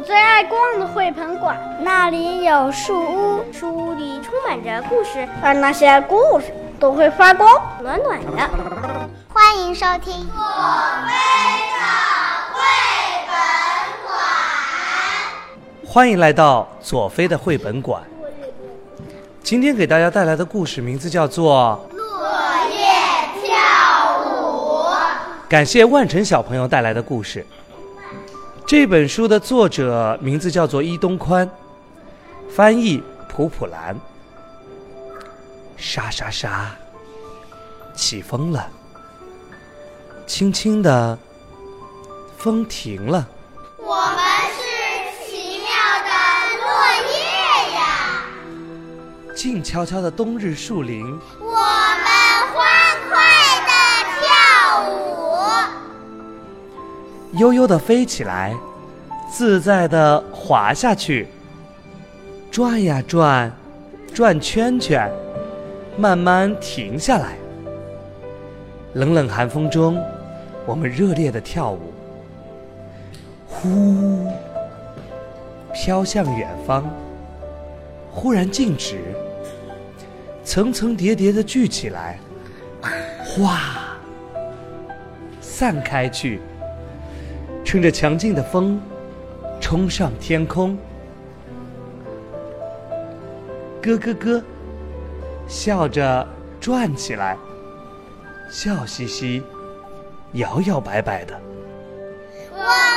我最爱逛的绘本馆，那里有树屋，树屋里充满着故事，而那些故事都会发光，暖暖的。欢迎收听《左飞的绘本馆》。欢迎来到左飞的绘本馆。今天给大家带来的故事名字叫做《落叶跳舞》。感谢万晨小朋友带来的故事。这本书的作者名字叫做伊东宽，翻译普普兰。沙沙沙，起风了。轻轻的，风停了。我们是奇妙的落叶呀！静悄悄的冬日树林，我悠悠的飞起来，自在的滑下去，转呀转，转圈圈，慢慢停下来。冷冷寒风中，我们热烈的跳舞。呼，飘向远方，忽然静止，层层叠叠的聚起来，哗，散开去。乘着强劲的风，冲上天空。咯咯咯，笑着转起来，笑嘻嘻，摇摇摆摆的。我。